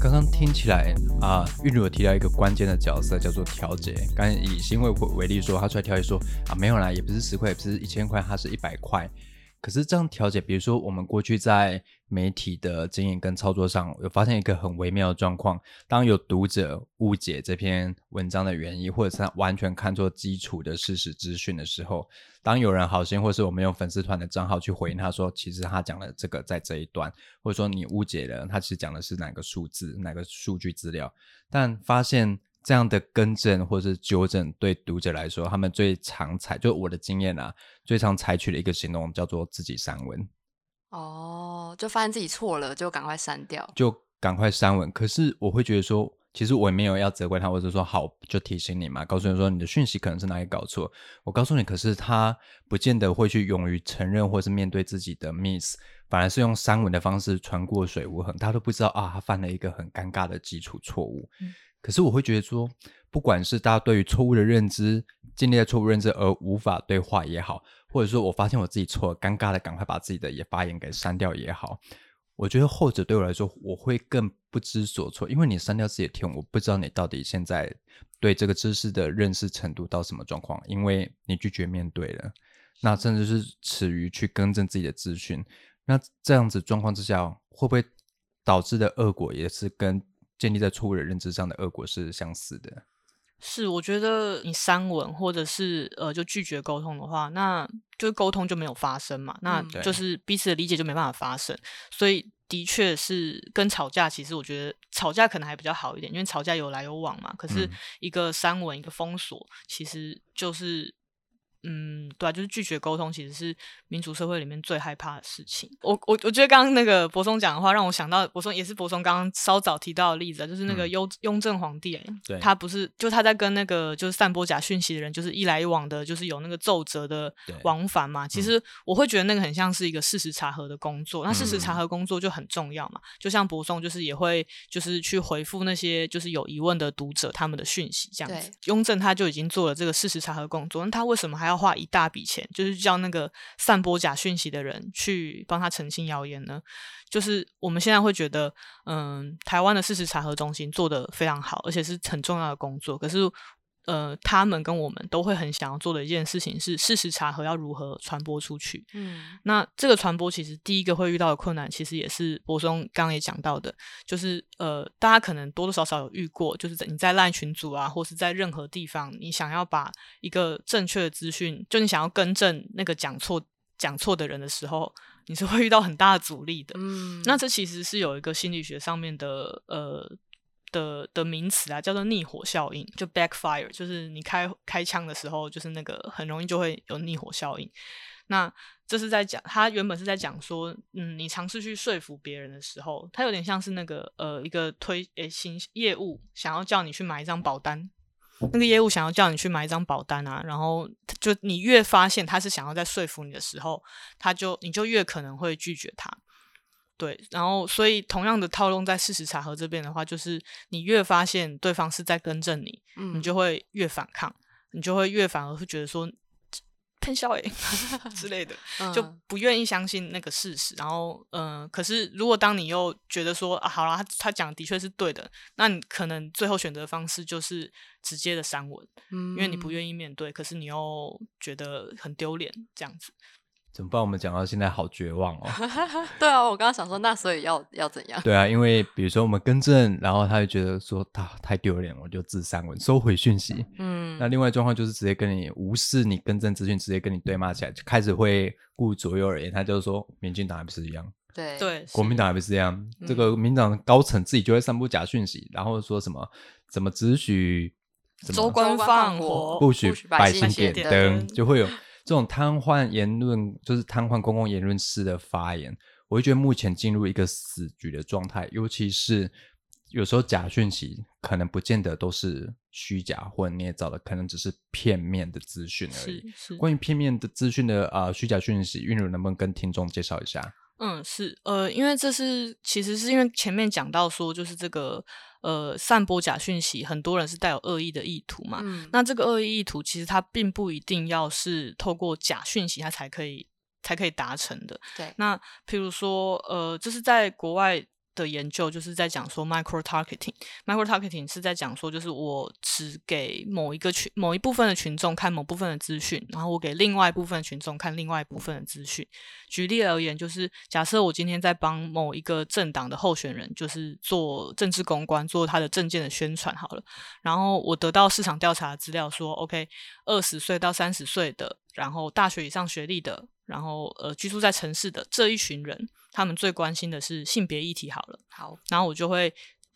刚刚听起来啊，玉茹有提到一个关键的角色，叫做调节。刚以新会为例说，他出来调解说啊，没有啦，也不是十块，也不是一千块，它是一百块。可是这样调解，比如说我们过去在媒体的经营跟操作上，有发现一个很微妙的状况：当有读者误解这篇文章的原因，或者是完全看错基础的事实资讯的时候，当有人好心，或是我们用粉丝团的账号去回应他说，其实他讲了这个在这一段，或者说你误解了，他其实讲的是哪个数字、哪个数据资料，但发现。这样的更正或者是纠正，对读者来说，他们最常采，就我的经验啊，最常采取的一个行动叫做自己删文。哦，就发现自己错了，就赶快删掉，就赶快删文。可是我会觉得说，其实我也没有要责怪他，或者说好就提醒你嘛，告诉你说你的讯息可能是哪里搞错。我告诉你，可是他不见得会去勇于承认，或是面对自己的 miss，反而是用删文的方式穿过水无痕，他都不知道啊，他犯了一个很尴尬的基础错误。可是我会觉得说，不管是大家对于错误的认知，建立在错误认知而无法对话也好，或者说我发现我自己错了，尴尬的赶快把自己的也发言给删掉也好，我觉得后者对我来说，我会更不知所措，因为你删掉自己的贴，我不知道你到底现在对这个知识的认识程度到什么状况，因为你拒绝面对了，那甚至是耻于去更正自己的资讯，那这样子状况之下，会不会导致的恶果也是跟？建立在错误的认知上的恶果是相似的。是，我觉得你删文或者是呃就拒绝沟通的话，那就沟通就没有发生嘛，那就是彼此的理解就没办法发生。所以的确是跟吵架，其实我觉得吵架可能还比较好一点，因为吵架有来有往嘛。可是一个删文，一个封锁，其实就是。嗯，对啊，就是拒绝沟通，其实是民主社会里面最害怕的事情。我我我觉得刚刚那个博松讲的话，让我想到博松也是博松刚刚稍早提到的例子，啊就是那个雍雍正皇帝，对，他不是就他在跟那个就是散播假讯息的人，就是一来一往的，就是有那个奏折的往返嘛。其实我会觉得那个很像是一个事实查核的工作，那事实查核工作就很重要嘛。就像博松就是也会就是去回复那些就是有疑问的读者他们的讯息这样子。雍正他就已经做了这个事实查核工作，那他为什么还要？花一大笔钱，就是叫那个散播假讯息的人去帮他澄清谣言呢。就是我们现在会觉得，嗯，台湾的事实查核中心做的非常好，而且是很重要的工作。可是。呃，他们跟我们都会很想要做的一件事情是事实查核要如何传播出去。嗯，那这个传播其实第一个会遇到的困难，其实也是博松刚刚也讲到的，就是呃，大家可能多多少少有遇过，就是在你在烂群组啊，或是在任何地方，你想要把一个正确的资讯，就你想要更正那个讲错讲错的人的时候，你是会遇到很大的阻力的。嗯，那这其实是有一个心理学上面的呃。的的名词啊，叫做逆火效应，就 backfire，就是你开开枪的时候，就是那个很容易就会有逆火效应。那这是在讲，他原本是在讲说，嗯，你尝试去说服别人的时候，他有点像是那个呃一个推诶新业务想要叫你去买一张保单，那个业务想要叫你去买一张保单啊，然后就你越发现他是想要在说服你的时候，他就你就越可能会拒绝他。对，然后所以同样的套用在事实查核这边的话，就是你越发现对方是在更正你，你就会越反抗，你就会越反而会觉得说喷笑诶 之类的，就不愿意相信那个事实。然后，嗯，可是如果当你又觉得说啊，好啦，他他讲的确是对的，那你可能最后选择方式就是直接的删文，因为你不愿意面对，可是你又觉得很丢脸这样子。怎么办？我们讲到现在好绝望哦。对啊，我刚刚想说，那所以要要怎样？对啊，因为比如说我们更正，然后他就觉得说他太丢脸，我就自删文，收回讯息。嗯，那另外状况就是直接跟你无视你更正资讯，直接跟你对骂起来，就开始会顾左右而言。他就是说，民进党还不是一样？对对，国民党还不是这样？这个民党高层自己就会散布假讯息，然后说什么怎么只许州官放火，不许百姓点灯，就会有。这种瘫痪言论，就是瘫痪公共言论式的发言，我会觉得目前进入一个死局的状态。尤其是有时候假讯息可能不见得都是虚假或捏造的，可能只是片面的资讯而已。关于片面的资讯的啊虚假讯息，韵如能不能跟听众介绍一下？嗯，是，呃，因为这是其实是因为前面讲到说，就是这个呃，散播假讯息，很多人是带有恶意的意图嘛。嗯，那这个恶意意图其实它并不一定要是透过假讯息，它才可以才可以达成的。对，那譬如说，呃，这是在国外。的研究就是在讲说，micro targeting，micro targeting 是在讲说，就是我只给某一个群、某一部分的群众看某部分的资讯，然后我给另外一部分群众看另外一部分的资讯。举例而言，就是假设我今天在帮某一个政党的候选人，就是做政治公关，做他的政见的宣传好了，然后我得到市场调查的资料说，OK，二十岁到三十岁的，然后大学以上学历的。然后，呃，居住在城市的这一群人，他们最关心的是性别议题。好了，好，然后我就会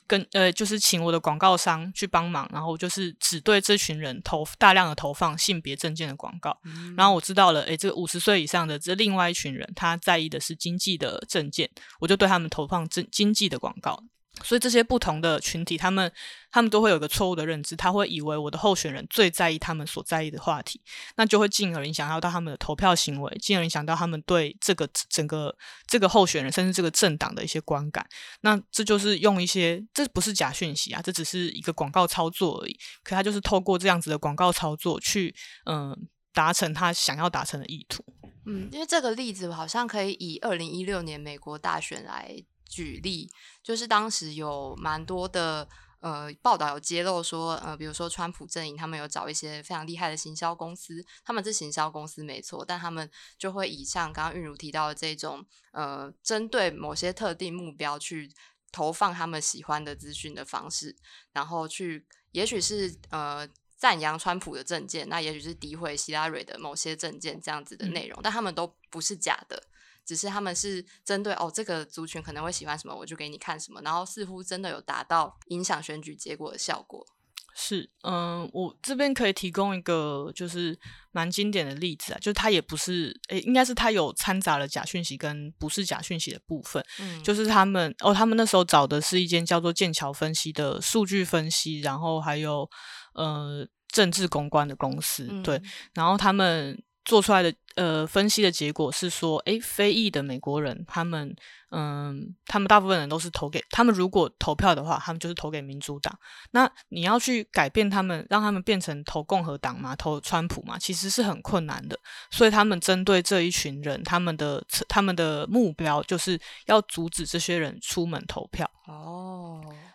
跟呃，就是请我的广告商去帮忙，然后就是只对这群人投大量的投放性别证件的广告。然后我知道了，诶，这个五十岁以上的这另外一群人，他在意的是经济的证件，我就对他们投放经经济的广告。所以这些不同的群体，他们他们都会有个错误的认知，他会以为我的候选人最在意他们所在意的话题，那就会进而影响到他们的投票行为，进而影响到他们对这个整个这个候选人甚至这个政党的一些观感。那这就是用一些，这不是假讯息啊，这只是一个广告操作而已。可他就是透过这样子的广告操作去，嗯，达成他想要达成的意图。嗯，因为这个例子好像可以以二零一六年美国大选来。举例就是当时有蛮多的呃报道有揭露说呃比如说川普阵营他们有找一些非常厉害的行销公司，他们是行销公司没错，但他们就会以像刚刚韵如提到的这种呃针对某些特定目标去投放他们喜欢的资讯的方式，然后去也许是呃赞扬川普的证件，那也许是诋毁希拉蕊的某些证件这样子的内容，但他们都不是假的。只是他们是针对哦，这个族群可能会喜欢什么，我就给你看什么，然后似乎真的有达到影响选举结果的效果。是，嗯，我这边可以提供一个就是蛮经典的例子啊，就是它也不是，诶，应该是它有掺杂了假讯息跟不是假讯息的部分。嗯，就是他们哦，他们那时候找的是一间叫做剑桥分析的数据分析，然后还有呃政治公关的公司，对，然后他们做出来的。呃，分析的结果是说，诶，非裔的美国人，他们，嗯，他们大部分人都是投给他们。如果投票的话，他们就是投给民主党。那你要去改变他们，让他们变成投共和党嘛，投川普嘛，其实是很困难的。所以他们针对这一群人，他们的他们的目标就是要阻止这些人出门投票。哦，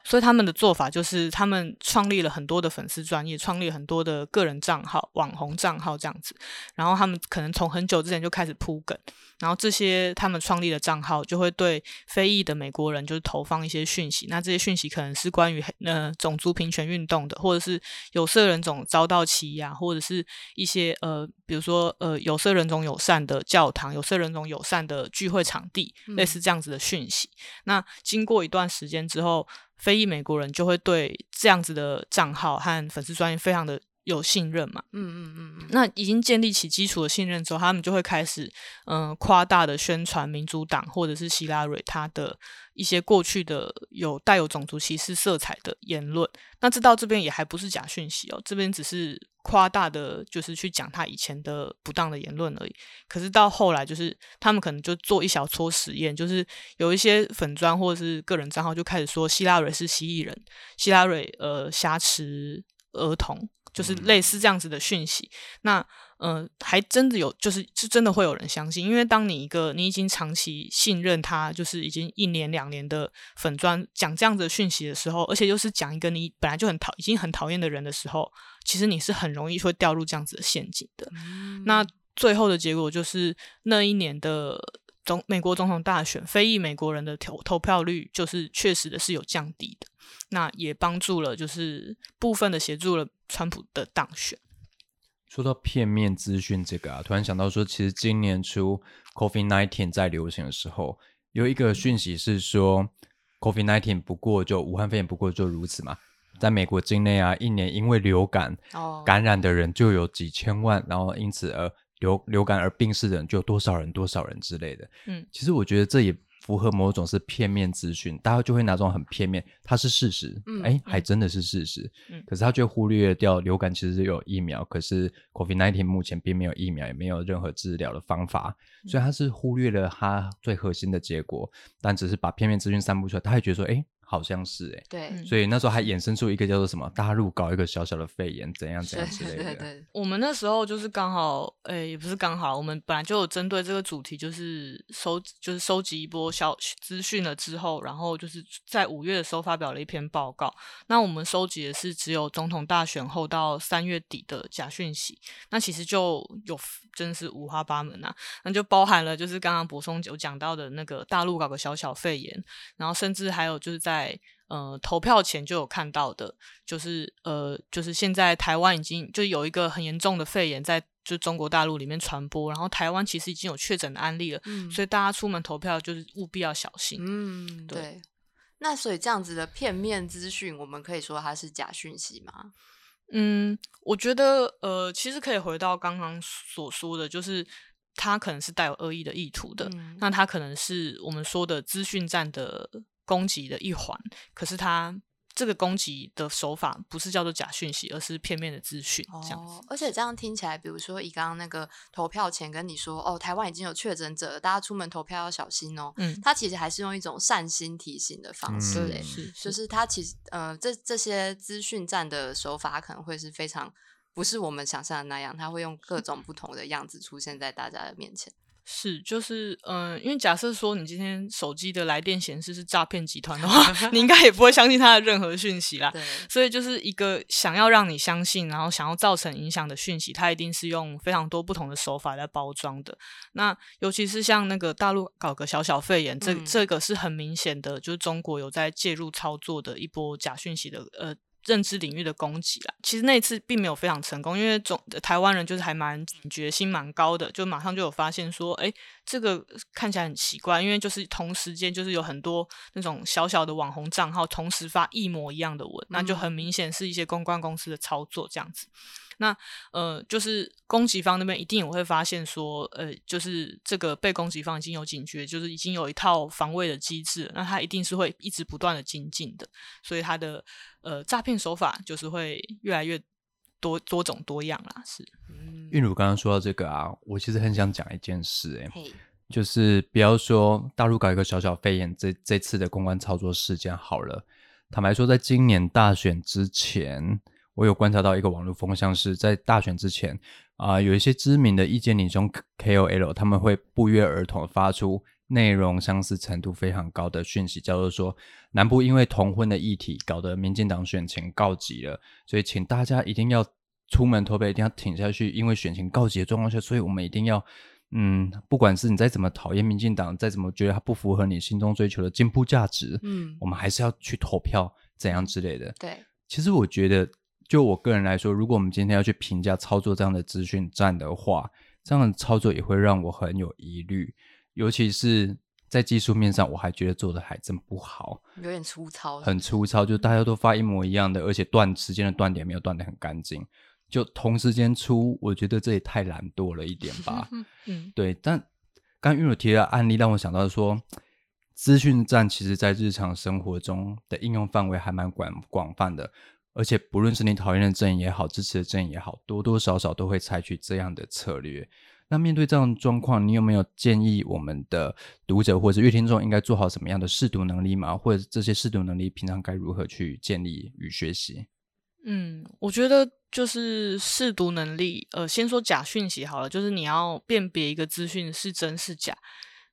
所以他们的做法就是，他们创立了很多的粉丝专业，创立很多的个人账号、网红账号这样子。然后他们可能从很久之前就开始铺梗，然后这些他们创立的账号就会对非裔的美国人就是投放一些讯息，那这些讯息可能是关于呃种族平权运动的，或者是有色人种遭到欺压，或者是一些呃比如说呃有色人种友善的教堂、有色人种友善的聚会场地，类似这样子的讯息。那经过一段时间之后，非裔美国人就会对这样子的账号和粉丝专业非常的。有信任嘛？嗯嗯嗯嗯。那已经建立起基础的信任之后，他们就会开始嗯夸大的宣传民主党或者是希拉蕊他的一些过去的有带有种族歧视色彩的言论。那这到这边也还不是假讯息哦，这边只是夸大的，就是去讲他以前的不当的言论而已。可是到后来，就是他们可能就做一小撮实验，就是有一些粉砖或者是个人账号就开始说希拉蕊是蜥蜴人，希拉蕊呃挟持儿童。就是类似这样子的讯息，那呃，还真的有，就是是真的会有人相信，因为当你一个你已经长期信任他，就是已经一年两年的粉砖讲这样子的讯息的时候，而且又是讲一个你本来就很讨已经很讨厌的人的时候，其实你是很容易会掉入这样子的陷阱的。那最后的结果就是那一年的总美国总统大选，非裔美国人的投投票率就是确实的是有降低的。那也帮助了，就是部分的协助了川普的当选。说到片面资讯这个啊，突然想到说，其实今年初 COVID nineteen 在流行的时候，有一个讯息是说，COVID nineteen 不过就武汉肺炎不过就如此嘛，在美国境内啊，一年因为流感感染的人就有几千万，然后因此而流流感而病逝的人就有多少人多少人之类的。嗯，其实我觉得这也。符合某种是片面资讯，大家就会拿这种很片面，它是事实，哎，还真的是事实。嗯，可是他却忽略掉流感其实有疫苗，可是 COVID-19 目前并没有疫苗，也没有任何治疗的方法，所以他是忽略了他最核心的结果，但只是把片面资讯散布出来，他还觉得说，哎。好像是哎，对，所以那时候还衍生出一个叫做什么大陆搞一个小小的肺炎，怎样怎样之类的。对我们那时候就是刚好，哎，也不是刚好，我们本来就有针对这个主题，就是收，就是收集一波小资讯了之后，然后就是在五月的时候发表了一篇报告。那我们收集的是只有总统大选后到三月底的假讯息，那其实就有真是五花八门啊，那就包含了就是刚刚博松有讲到的那个大陆搞个小小肺炎，然后甚至还有就是在在呃投票前就有看到的，就是呃就是现在台湾已经就有一个很严重的肺炎在就中国大陆里面传播，然后台湾其实已经有确诊的案例了，所以大家出门投票就是务必要小心。嗯，对。那所以这样子的片面资讯，我们可以说它是假讯息吗？嗯，我觉得呃其实可以回到刚刚所说的，就是它可能是带有恶意的意图的，那它可能是我们说的资讯站的。攻击的一环，可是他这个攻击的手法不是叫做假讯息，而是片面的资讯。这样子，而且这样听起来，比如说以刚刚那个投票前跟你说，哦，台湾已经有确诊者，大家出门投票要小心哦。嗯，他其实还是用一种善心提醒的方式，哎，是，就是他其实呃，这这些资讯站的手法可能会是非常不是我们想象的那样，他会用各种不同的样子出现在大家的面前。是，就是，嗯，因为假设说你今天手机的来电显示是诈骗集团的话，你应该也不会相信他的任何讯息啦。所以就是一个想要让你相信，然后想要造成影响的讯息，它一定是用非常多不同的手法来包装的。那尤其是像那个大陆搞个小小肺炎，这这个是很明显的，就是中国有在介入操作的一波假讯息的，呃。认知领域的攻击啦，其实那一次并没有非常成功，因为总台湾人就是还蛮警觉心蛮高的，就马上就有发现说，哎，这个看起来很奇怪，因为就是同时间就是有很多那种小小的网红账号同时发一模一样的文，那就很明显是一些公关公司的操作这样子。那呃，就是攻击方那边一定也会发现说，呃，就是这个被攻击方已经有警觉，就是已经有一套防卫的机制，那他一定是会一直不断的精进的，所以他的呃诈骗手法就是会越来越多多种多样啦。是，韵如刚刚说到这个啊，我其实很想讲一件事，哎，就是不要说大陆搞一个小小肺炎，这这次的公关操作事件好了，坦白说，在今年大选之前。我有观察到一个网络风向，是在大选之前啊，有一些知名的意见领袖 KOL，他们会不约而同发出内容相似程度非常高的讯息，叫做说南部因为同婚的议题搞得民进党选情告急了，所以请大家一定要出门投票，一定要挺下去，因为选情告急的状况下，所以我们一定要嗯，不管是你再怎么讨厌民进党，再怎么觉得他不符合你心中追求的进步价值，嗯，我们还是要去投票，怎样之类的。对，其实我觉得。就我个人来说，如果我们今天要去评价操作这样的资讯站的话，这样的操作也会让我很有疑虑，尤其是在技术面上，我还觉得做的还真不好，有点粗糙，很粗糙，就大家都发一模一样的，而且断时间的断点没有断的很干净，就同时间出，我觉得这也太懒惰了一点吧。嗯，对。但刚玉茹提的案例让我想到说，资讯站其实在日常生活中的应用范围还蛮广广泛的。而且不论是你讨厌的阵营也好，支持的阵营也好，多多少少都会采取这样的策略。那面对这样状况，你有没有建议我们的读者或者乐听众应该做好什么样的试读能力吗？或者这些试读能力平常该如何去建立与学习？嗯，我觉得就是试读能力。呃，先说假讯息好了，就是你要辨别一个资讯是真是假。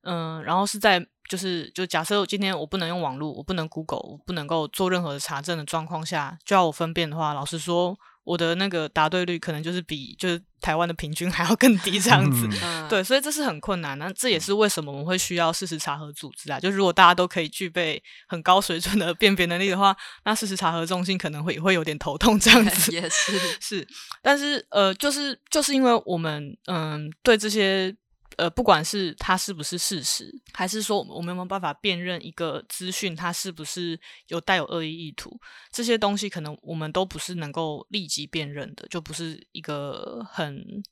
嗯，然后是在就是就假设今天我不能用网络，我不能 Google，我不能够做任何的查证的状况下，就要我分辨的话，老实说，我的那个答对率可能就是比就是台湾的平均还要更低这样子。对，所以这是很困难。那这也是为什么我们会需要事实查核组织啊。就如果大家都可以具备很高水准的辨别能力的话，那事实查核中心可能会也会有点头痛这样子。也是 是，但是呃，就是就是因为我们嗯对这些。呃，不管是它是不是事实，还是说我们有没有办法辨认一个资讯，它是不是有带有恶意意图，这些东西可能我们都不是能够立即辨认的，就不是一个很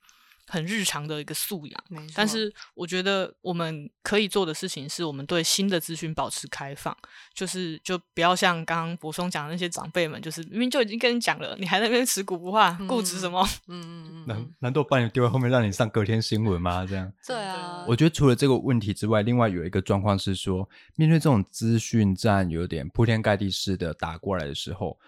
很日常的一个素养。但是我觉得我们可以做的事情是，我们对新的资讯保持开放，就是就不要像刚刚博松讲的那些长辈们，就是明明就已经跟你讲了，你还在那边持股不化，固执什么？嗯嗯嗯。难难道把你丢在后面，让你上隔天新闻吗？这样？对啊。我觉得除了这个问题之外，另外有一个状况是说，面对这种资讯战有点铺天盖地式的打过来的时候。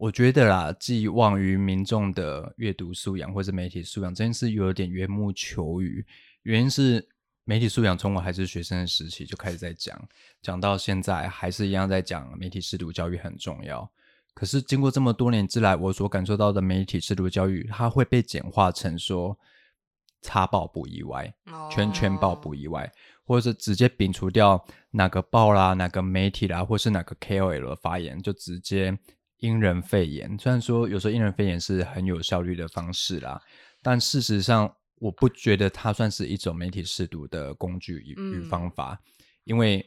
我觉得啦，寄望于民众的阅读素养或者媒体素养，这件事有点缘木求鱼。原因是媒体素养从我还是学生的时期就开始在讲，讲到现在还是一样在讲媒体适度教育很重要。可是经过这么多年之来，我所感受到的媒体适度教育，它会被简化成说“插报不意外，圈圈报不意外”，或者是直接摒除掉哪个报啦、哪个媒体啦，或是哪个 KOL 的发言，就直接。因人肺炎，虽然说有时候因人肺炎是很有效率的方式啦，但事实上我不觉得它算是一种媒体试毒的工具与方法，因为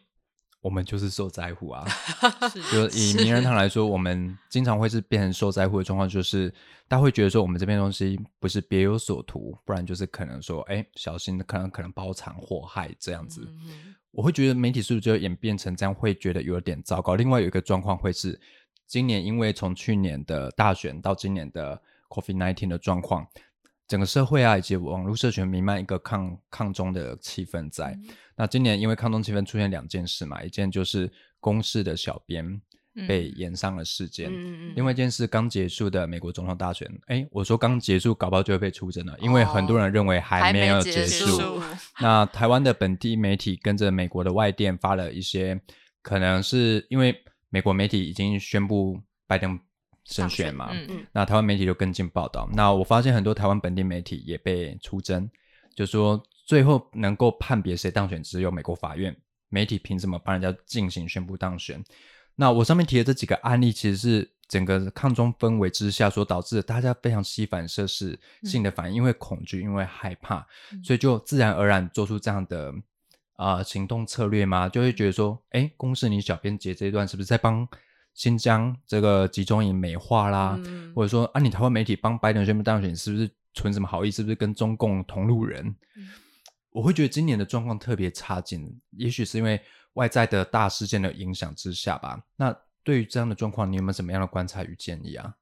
我们就是受灾户啊。就以名人堂来说，我们经常会是变成受灾户的状况，就是大家会觉得说我们这边东西不是别有所图，不然就是可能说，哎，小心可能可能包藏祸害这样子。我会觉得媒体试读就演变成这样，会觉得有点糟糕。另外有一个状况会是。今年因为从去年的大选到今年的 Covid nineteen 的状况，整个社会啊以及网络社群弥漫一个抗抗中的气氛在。那今年因为抗中气氛出现两件事嘛，一件就是公示的小编被延上了事件，另外一件事刚结束的美国总统大选。哎，我说刚结束，搞不好就会被出征了，因为很多人认为还没有结束。那台湾的本地媒体跟着美国的外电发了一些，可能是因为。美国媒体已经宣布拜登胜选嘛？嗯嗯。那台湾媒体就跟进报道。那我发现很多台湾本地媒体也被出征，就说最后能够判别谁当选，只有美国法院。媒体凭什么帮人家进行宣布当选？那我上面提的这几个案例，其实是整个抗中氛围之下所导致的，大家非常吸反射式性的反应，因为恐惧，因为害怕，所以就自然而然做出这样的。啊，行动策略吗？就会觉得说，哎，公司你小编节这一段是不是在帮新疆这个集中营美化啦？或者说，啊，你台湾媒体帮拜登宣布当选，是不是存什么好意？是不是跟中共同路人？我会觉得今年的状况特别差劲，也许是因为外在的大事件的影响之下吧。那对于这样的状况，你有没有什么样的观察与建议啊？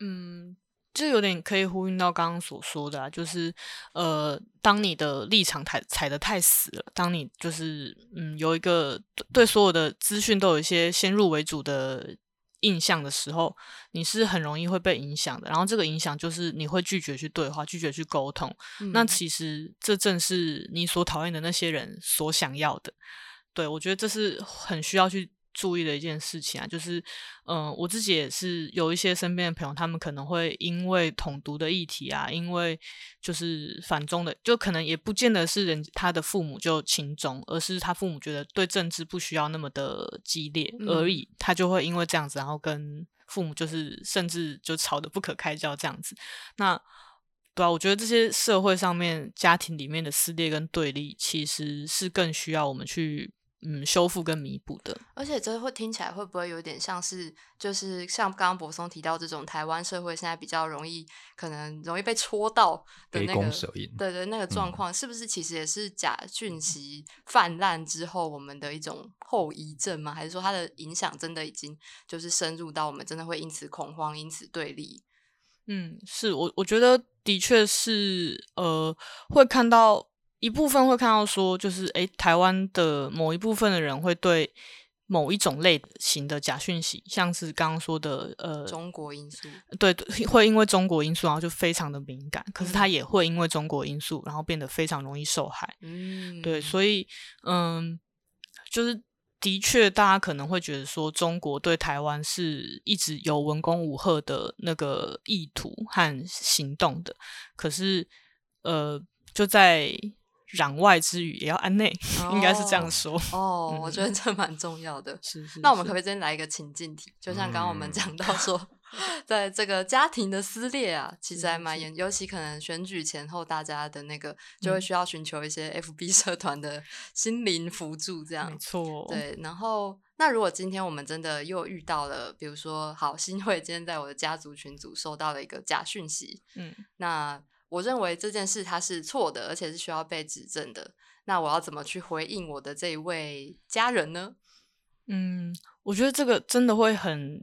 嗯。就有点可以呼应到刚刚所说的啊，就是呃，当你的立场踩踩的太死了，当你就是嗯有一个对所有的资讯都有一些先入为主的印象的时候，你是很容易会被影响的。然后这个影响就是你会拒绝去对话，拒绝去沟通。那其实这正是你所讨厌的那些人所想要的。对我觉得这是很需要去。注意的一件事情啊，就是，嗯，我自己也是有一些身边的朋友，他们可能会因为统独的议题啊，因为就是反中的，就可能也不见得是人他的父母就亲中，而是他父母觉得对政治不需要那么的激烈而已，他就会因为这样子，然后跟父母就是甚至就吵得不可开交这样子。那对啊，我觉得这些社会上面家庭里面的撕裂跟对立，其实是更需要我们去。嗯，修复跟弥补的，而且这会听起来会不会有点像是，就是像刚刚柏松提到这种台湾社会现在比较容易，可能容易被戳到的那个，对对，那个状况，是不是其实也是假讯息泛滥之后我们的一种后遗症吗？还是说它的影响真的已经就是深入到我们真的会因此恐慌，因此对立？嗯，是我我觉得的确是，呃，会看到。一部分会看到说，就是诶，台湾的某一部分的人会对某一种类型的假讯息，像是刚刚说的呃，中国因素，对，会因为中国因素，然后就非常的敏感。可是他也会因为中国因素，然后变得非常容易受害。嗯，对，所以嗯，就是的确，大家可能会觉得说，中国对台湾是一直有文攻武赫的那个意图和行动的。可是呃，就在攘外之语也要安内，应该是这样说。哦，我觉得这蛮重要的。是是。那我们可不可以先来一个情境题？就像刚刚我们讲到说，在这个家庭的撕裂啊，其实还蛮严，尤其可能选举前后，大家的那个就会需要寻求一些 FB 社团的心灵辅助，这样。没错。对。然后，那如果今天我们真的又遇到了，比如说，好，新会今天在我的家族群组收到了一个假讯息，嗯，那。我认为这件事它是错的，而且是需要被指正的。那我要怎么去回应我的这一位家人呢？嗯，我觉得这个真的会很。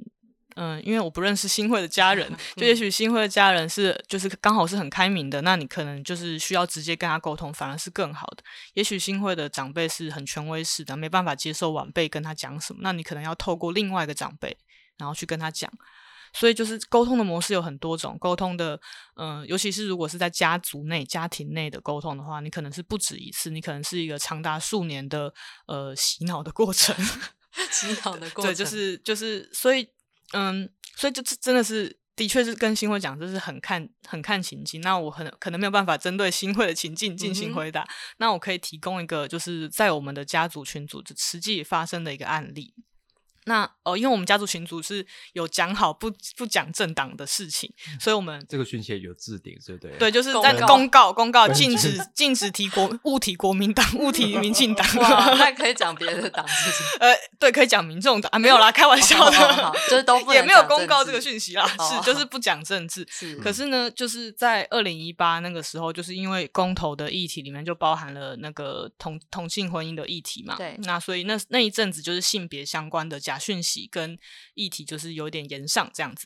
嗯，因为我不认识新会的家人，就也许新会的家人是就是刚好是很开明的，那你可能就是需要直接跟他沟通，反而是更好的。也许新会的长辈是很权威式的，没办法接受晚辈跟他讲什么，那你可能要透过另外一个长辈，然后去跟他讲。所以就是沟通的模式有很多种，沟通的嗯，尤其是如果是在家族内、家庭内的沟通的话，你可能是不止一次，你可能是一个长达数年的呃洗脑的过程，洗脑的过程，对，就是就是所以。嗯，所以就真的是，的确是跟新会讲，就是很看很看情境。那我很可能没有办法针对新会的情境进行回答。那我可以提供一个，就是在我们的家族群组实际发生的一个案例。那哦，因为我们家族群组是有讲好不不讲政党的事情，所以我们这个讯息有置顶，对不对？对，就是在公告公告禁止 禁止提国物体国民党，物体民进党。那可以讲别的党事情？呃，对，可以讲民众党啊，没有啦，开玩笑的，就是都也没有公告这个讯息啦，是就是不讲政治。是，可是呢，就是在二零一八那个时候，就是因为公投的议题里面就包含了那个同同性婚姻的议题嘛，对，那所以那那一阵子就是性别相关的讲。假讯息跟议题就是有点延上这样子。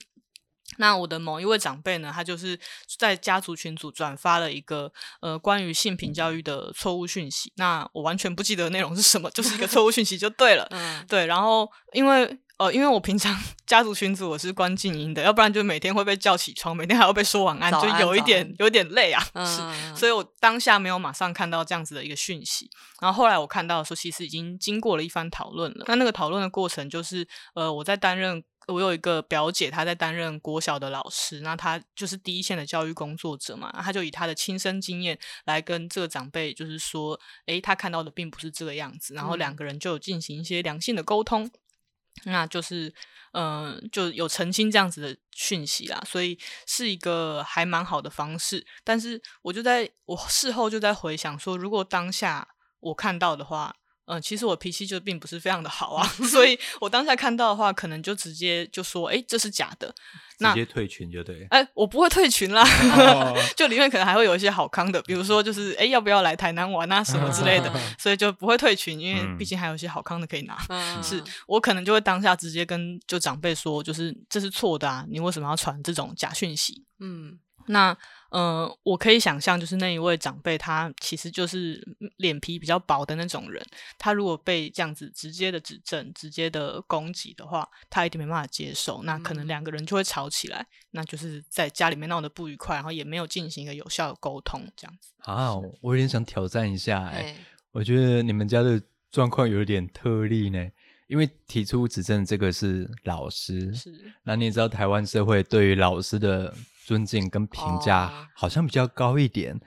那我的某一位长辈呢，他就是在家族群组转发了一个呃关于性平教育的错误讯息。那我完全不记得内容是什么，就是一个错误讯息就对了。嗯，对。然后因为。哦，因为我平常 家族群组我是关静音的，要不然就每天会被叫起床，每天还要被说晚安，就有一点有点累啊。是，所以我当下没有马上看到这样子的一个讯息。然后后来我看到的时候，其实已经经过了一番讨论了。那那个讨论的过程就是，呃，我在担任，我有一个表姐，她在担任国小的老师，那她就是第一线的教育工作者嘛，她就以她的亲身经验来跟这个长辈，就是说，诶，她看到的并不是这个样子。然后两个人就进行一些良性的沟通。那就是，嗯，就有澄清这样子的讯息啦，所以是一个还蛮好的方式。但是我就在我事后就在回想说，如果当下我看到的话。嗯，其实我脾气就并不是非常的好啊，所以我当下看到的话，可能就直接就说，哎，这是假的，那直接退群就对。哎，我不会退群啦，就里面可能还会有一些好康的，比如说就是，哎，要不要来台南玩啊什么之类的，所以就不会退群，因为毕竟还有一些好康的可以拿。是我可能就会当下直接跟就长辈说，就是这是错的啊，你为什么要传这种假讯息？嗯。那，呃，我可以想象，就是那一位长辈，他其实就是脸皮比较薄的那种人。他如果被这样子直接的指正、直接的攻击的话，他一定没办法接受。那可能两个人就会吵起来，那就是在家里面闹得不愉快，然后也没有进行一个有效的沟通，这样子。啊，我有点想挑战一下，哎，我觉得你们家的状况有点特例呢，因为提出指正这个是老师，是。那你也知道，台湾社会对于老师的。尊敬跟评价好像比较高一点。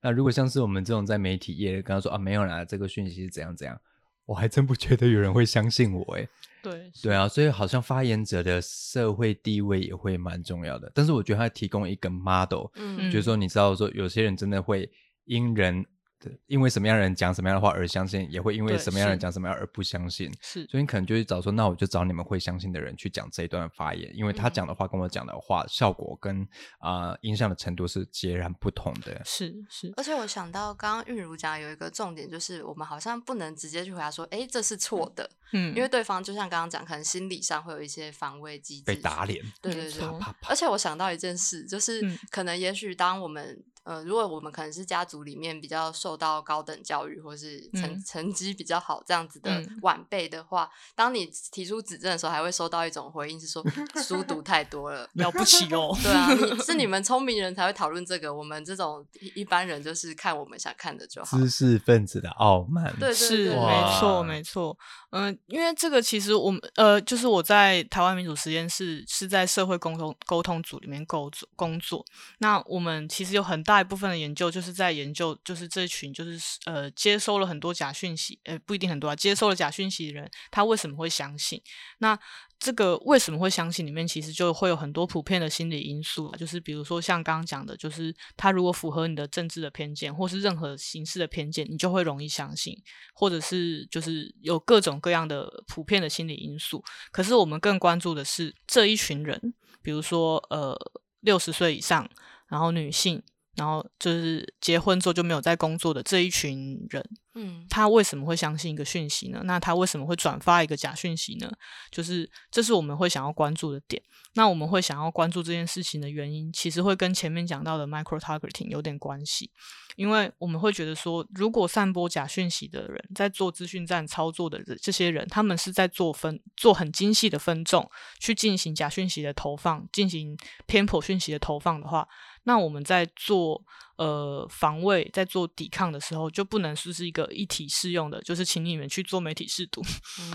那如果像是我们这种在媒体业，跟他说啊没有啦，这个讯息是怎样怎样，我还真不觉得有人会相信我哎。对对啊，所以好像发言者的社会地位也会蛮重要的。但是我觉得他提供一个 model，嗯，就是说你知道说有些人真的会因人。因为什么样的人讲什么样的话而相信，也会因为什么样的人讲什么样而不相信。是，所以你可能就会找说，那我就找你们会相信的人去讲这一段发言，因为他讲的话跟我讲的话效果跟啊影响的程度是截然不同的。是是，而且我想到刚刚玉如讲有一个重点，就是我们好像不能直接去回答说，哎，这是错的。嗯，因为对方就像刚刚讲，可能心理上会有一些防卫机制，被打脸。对对对，而且我想到一件事，就是可能也许当我们。呃，如果我们可能是家族里面比较受到高等教育，或是成成绩比较好这样子的晚辈的话，当你提出指正的时候，还会收到一种回应，是说书读太多了，了不起哦。对啊，是你 们聪明人才会讨论这个，我们这种一般人就是看我们想看的就好。知识分子的傲慢，对，是没错，没错。嗯，因为这个其实我们呃，就是我在台湾民主实验室是在社会沟通沟通组里面工作工作，那我们其实有很大。大一部分的研究就是在研究，就是这群就是呃接收了很多假讯息，呃不一定很多啊，接收了假讯息的人，他为什么会相信？那这个为什么会相信？里面其实就会有很多普遍的心理因素，就是比如说像刚刚讲的，就是他如果符合你的政治的偏见，或是任何形式的偏见，你就会容易相信，或者是就是有各种各样的普遍的心理因素。可是我们更关注的是这一群人，比如说呃六十岁以上，然后女性。然后就是结婚之后就没有在工作的这一群人，嗯，他为什么会相信一个讯息呢？那他为什么会转发一个假讯息呢？就是这是我们会想要关注的点。那我们会想要关注这件事情的原因，其实会跟前面讲到的 micro targeting 有点关系，因为我们会觉得说，如果散播假讯息的人在做资讯站操作的这些人，他们是在做分做很精细的分众去进行假讯息的投放，进行偏颇讯息的投放的话。那我们在做呃防卫，在做抵抗的时候，就不能是是一个一体适用的，就是请你们去做媒体试读，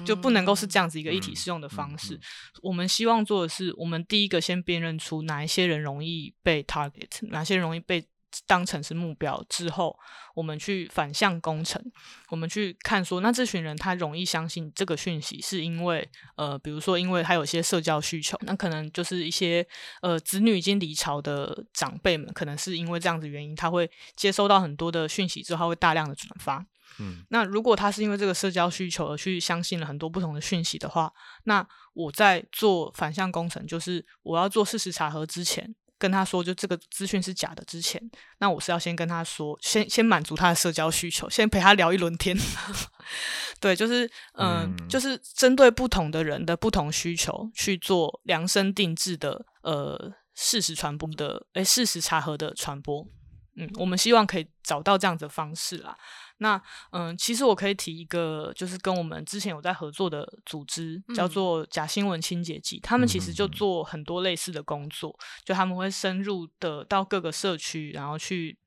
就不能够是这样子一个一体适用的方式。我们希望做的是，我们第一个先辨认出哪一些人容易被 target，哪些人容易被。当成是目标之后，我们去反向工程，我们去看说，那这群人他容易相信这个讯息，是因为呃，比如说，因为他有一些社交需求，那可能就是一些呃子女已经离巢的长辈们，可能是因为这样子原因，他会接收到很多的讯息之后，他会大量的转发。嗯，那如果他是因为这个社交需求而去相信了很多不同的讯息的话，那我在做反向工程，就是我要做事实查核之前。跟他说，就这个资讯是假的之前，那我是要先跟他说，先先满足他的社交需求，先陪他聊一轮天。对，就是嗯，就是针对不同的人的不同需求去做量身定制的呃事实传播的，诶事实查核的传播。嗯，我们希望可以找到这样子的方式啦。那嗯，其实我可以提一个，就是跟我们之前有在合作的组织，叫做假新闻清洁剂，他们其实就做很多类似的工作，就他们会深入的到各个社区，然后去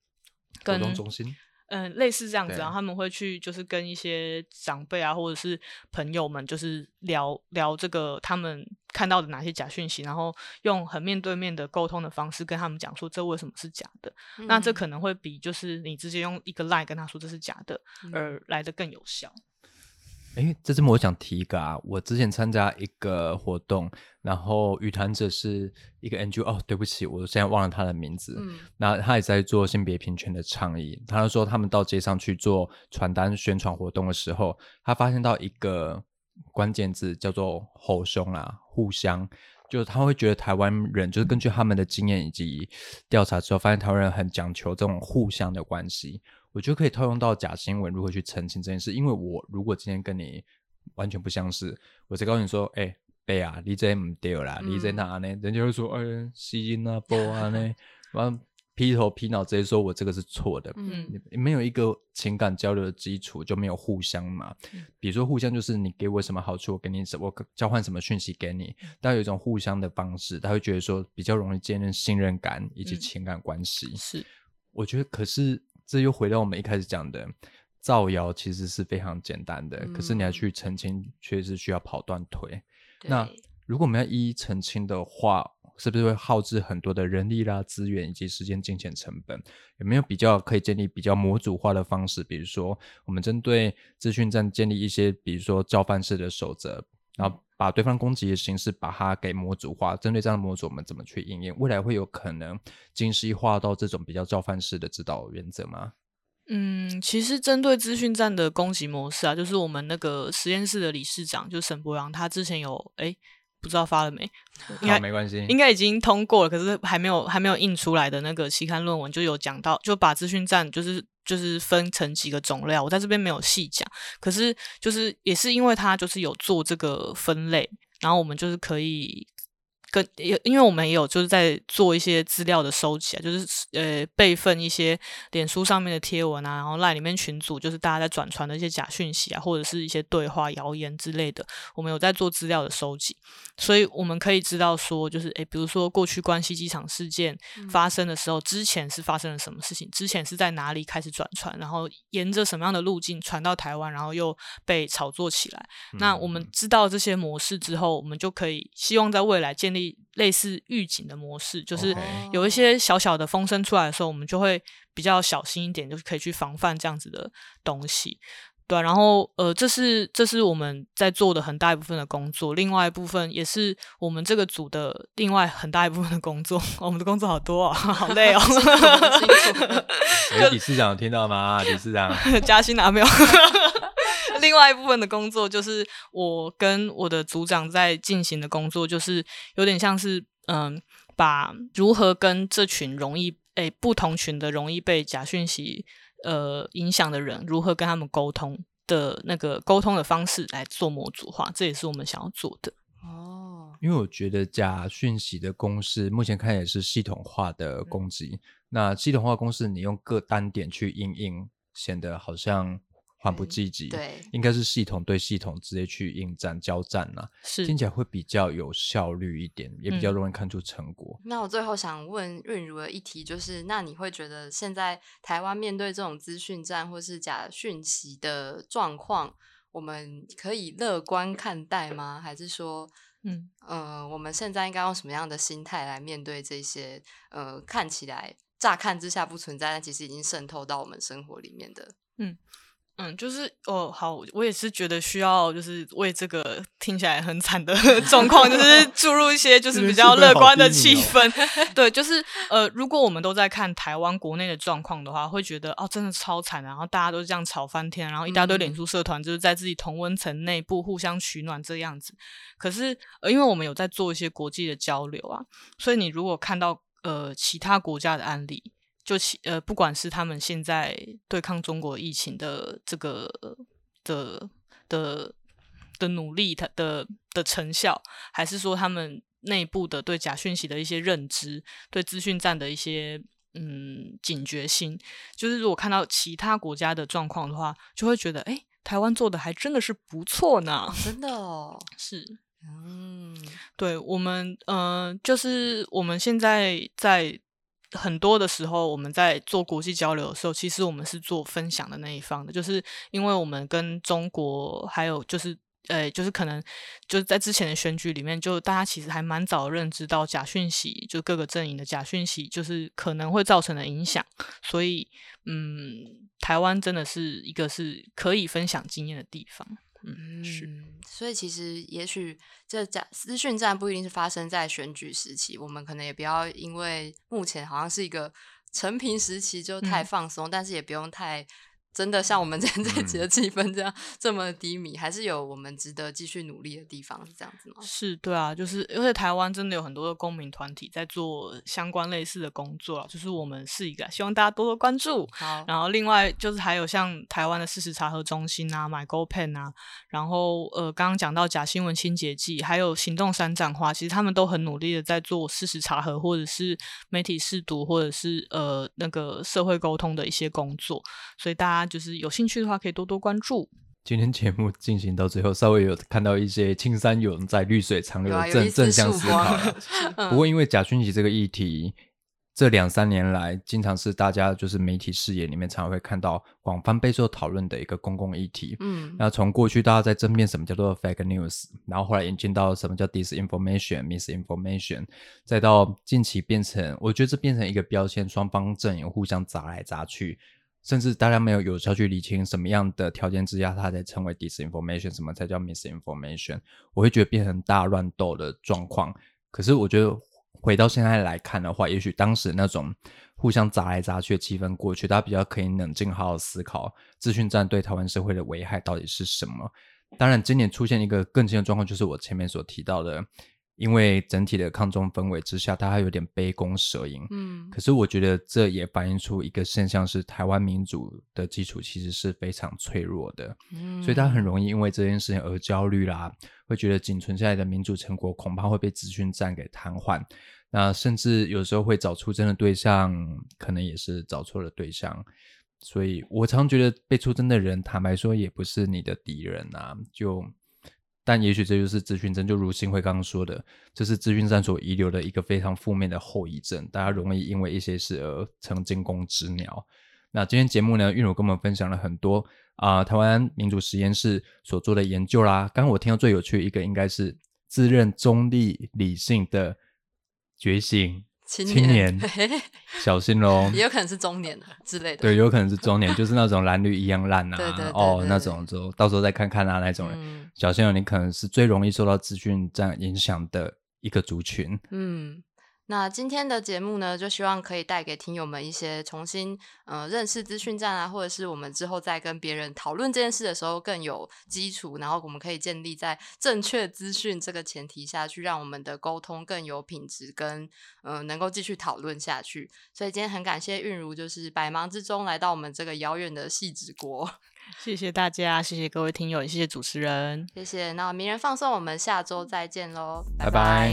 跟中心。嗯，类似这样子，然后他们会去，就是跟一些长辈啊，或者是朋友们，就是聊聊这个他们看到的哪些假讯息，然后用很面对面的沟通的方式跟他们讲说这为什么是假的。那这可能会比就是你直接用一个 line 跟他说这是假的，而来的更有效。哎，这这么我想提一个啊，我之前参加一个活动，然后语谈者是一个 NGO，哦，对不起，我现在忘了他的名字。嗯，那他也在做性别平权的倡议。他说他们到街上去做传单宣传活动的时候，他发现到一个关键字叫做“吼凶”啦，互相，就是他会觉得台湾人就是根据他们的经验以及调查之后，发现台湾人很讲求这种互相的关系。我觉得可以套用到假新闻如何去澄清这件事，因为我如果今天跟你完全不相识，我再告诉你说，哎，对啊，你这唔对啦，你这哪呢？人家会说，哎，吸音啊，播啊呢，完劈头劈脑直接说我这个是错的，嗯，没有一个情感交流的基础，就没有互相嘛。比如说互相就是你给我什么好处，我给你什，我交换什么讯息给你，但有一种互相的方式，他会觉得说比较容易建立信任感以及情感关系。是，我觉得可是。这又回到我们一开始讲的，造谣其实是非常简单的，可是你要去澄清，确实需要跑断腿。那如果我们要一一澄清的话，是不是会耗资很多的人力啦、资源以及时间、金钱成本？有没有比较可以建立比较模组化的方式？比如说，我们针对资讯站建立一些，比如说教范式的守则，然后。把对方攻击的形式把它给模组化，针对这样的模组，我们怎么去应用？未来会有可能精细化到这种比较照范式的指导原则吗？嗯，其实针对资讯站的攻击模式啊，就是我们那个实验室的理事长，就沈博阳，他之前有哎，不知道发了没？应该没关系，应该已经通过了，可是还没有还没有印出来的那个期刊论文就有讲到，就把资讯站就是。就是分成几个种类，我在这边没有细讲。可是就是也是因为它就是有做这个分类，然后我们就是可以。跟也因为我们也有就是在做一些资料的收集啊，就是呃备份一些脸书上面的贴文啊，然后赖里面群组就是大家在转传的一些假讯息啊，或者是一些对话谣言之类的，我们有在做资料的收集，所以我们可以知道说，就是诶，比如说过去关西机场事件发生的时候，之前是发生了什么事情，之前是在哪里开始转传，然后沿着什么样的路径传到台湾，然后又被炒作起来。那我们知道这些模式之后，我们就可以希望在未来建立。类似预警的模式，就是有一些小小的风声出来的时候，我们就会比较小心一点，就是可以去防范这样子的东西。对，然后呃，这是这是我们在做的很大一部分的工作，另外一部分也是我们这个组的另外很大一部分的工作。我们的工作好多啊，好累哦。理事长听到吗？理事长 加薪拿没有？另外一部分的工作就是我跟我的组长在进行的工作，就是有点像是嗯，把如何跟这群容易诶不同群的容易被假讯息呃影响的人，如何跟他们沟通的那个沟通的方式来做模组化，这也是我们想要做的。哦，因为我觉得假讯息的公式目前看也是系统化的攻击。那系统化公式你用各单点去应应，显得好像缓不积极。对，应该是系统对系统直接去应战交战呐，是听起来会比较有效率一点，也比较容易看出成果。那我最后想问润如的一题就是，那你会觉得现在台湾面对这种资讯战或是假讯息的状况？我们可以乐观看待吗？还是说，嗯呃，我们现在应该用什么样的心态来面对这些呃看起来乍看之下不存在，但其实已经渗透到我们生活里面的？嗯。嗯，就是哦，好，我也是觉得需要，就是为这个听起来很惨的 状况，就是注入一些就是比较乐观的气氛。对，就是呃，如果我们都在看台湾国内的状况的话，会觉得哦，真的超惨，然后大家都这样吵翻天，然后一大堆脸书社团就是在自己同温层内部互相取暖这样子。可是呃，因为我们有在做一些国际的交流啊，所以你如果看到呃其他国家的案例。就其呃，不管是他们现在对抗中国疫情的这个的的的努力，它的的成效，还是说他们内部的对假讯息的一些认知，对资讯战的一些嗯警觉性，就是如果看到其他国家的状况的话，就会觉得哎，台湾做的还真的是不错呢，真的哦，是，嗯，对我们呃，就是我们现在在。很多的时候，我们在做国际交流的时候，其实我们是做分享的那一方的，就是因为我们跟中国还有就是，呃，就是可能就是在之前的选举里面，就大家其实还蛮早认知到假讯息，就各个阵营的假讯息，就是可能会造成的影响，所以，嗯，台湾真的是一个是可以分享经验的地方。嗯，是，所以其实也许这假资讯战不一定是发生在选举时期，我们可能也不要因为目前好像是一个成平时期就太放松，但是也不用太。真的像我们今天这集的气氛这样这么低迷，还是有我们值得继续努力的地方，是这样子吗？是，对啊，就是因为台湾真的有很多的公民团体在做相关类似的工作，就是我们是一个希望大家多多关注。好，然后另外就是还有像台湾的事实查核中心啊、买 Go Pen 啊，然后呃刚刚讲到假新闻清洁剂，还有行动三盏花，其实他们都很努力的在做事实查核，或者是媒体试读，或者是呃那个社会沟通的一些工作，所以大家。就是有兴趣的话，可以多多关注。今天节目进行到最后，稍微有看到一些青山有人在，绿水长流的正正向思考。不过，因为假讯息这个议题，这两三年来，经常是大家就是媒体视野里面常会看到广泛备受讨论的一个公共议题。嗯，那从过去大家在争辩什么叫做 fake news，然后后来引进到什么叫 disinformation、misinformation，再到近期变成，我觉得这变成一个标签，双方阵营互相砸来砸去。甚至大家没有有效去理清什么样的条件之下，它才称为 disinformation，什么才叫 misinformation，我会觉得变成大乱斗的状况。可是我觉得回到现在来看的话，也许当时那种互相砸来砸去的气氛过去，大家比较可以冷静好好思考资讯战对台湾社会的危害到底是什么。当然，今年出现一个更新的状况，就是我前面所提到的。因为整体的抗中氛围之下，它还有点杯弓蛇影。嗯，可是我觉得这也反映出一个现象，是台湾民主的基础其实是非常脆弱的。嗯，所以他很容易因为这件事情而焦虑啦，会觉得仅存下来的民主成果恐怕会被资讯战给瘫痪。那甚至有时候会找出征的对象，可能也是找错了对象。所以我常觉得被出征的人，坦白说也不是你的敌人啊，就。但也许这就是资讯战，就如新辉刚刚说的，这是资讯战所遗留的一个非常负面的后遗症。大家容易因为一些事而成惊弓之鸟。那今天节目呢，玉茹跟我们分享了很多啊，台湾民主实验室所做的研究啦。刚刚我听到最有趣一个，应该是自认中立理性的觉醒。青年，小心喽！也有可能是中年之类的。对，有可能是中年，就是那种蓝绿一样烂啊，对对哦，那种就到时候再看看啊，那种人。小心哦，你可能是最容易受到资讯这样影响的一个族群。嗯。那今天的节目呢，就希望可以带给听友们一些重新呃认识资讯站啊，或者是我们之后在跟别人讨论这件事的时候更有基础，然后我们可以建立在正确资讯这个前提下去，让我们的沟通更有品质，跟呃能够继续讨论下去。所以今天很感谢韵如，就是百忙之中来到我们这个遥远的细之国。谢谢大家，谢谢各位听友，谢谢主持人，谢谢。那名人放送，我们下周再见喽，拜拜。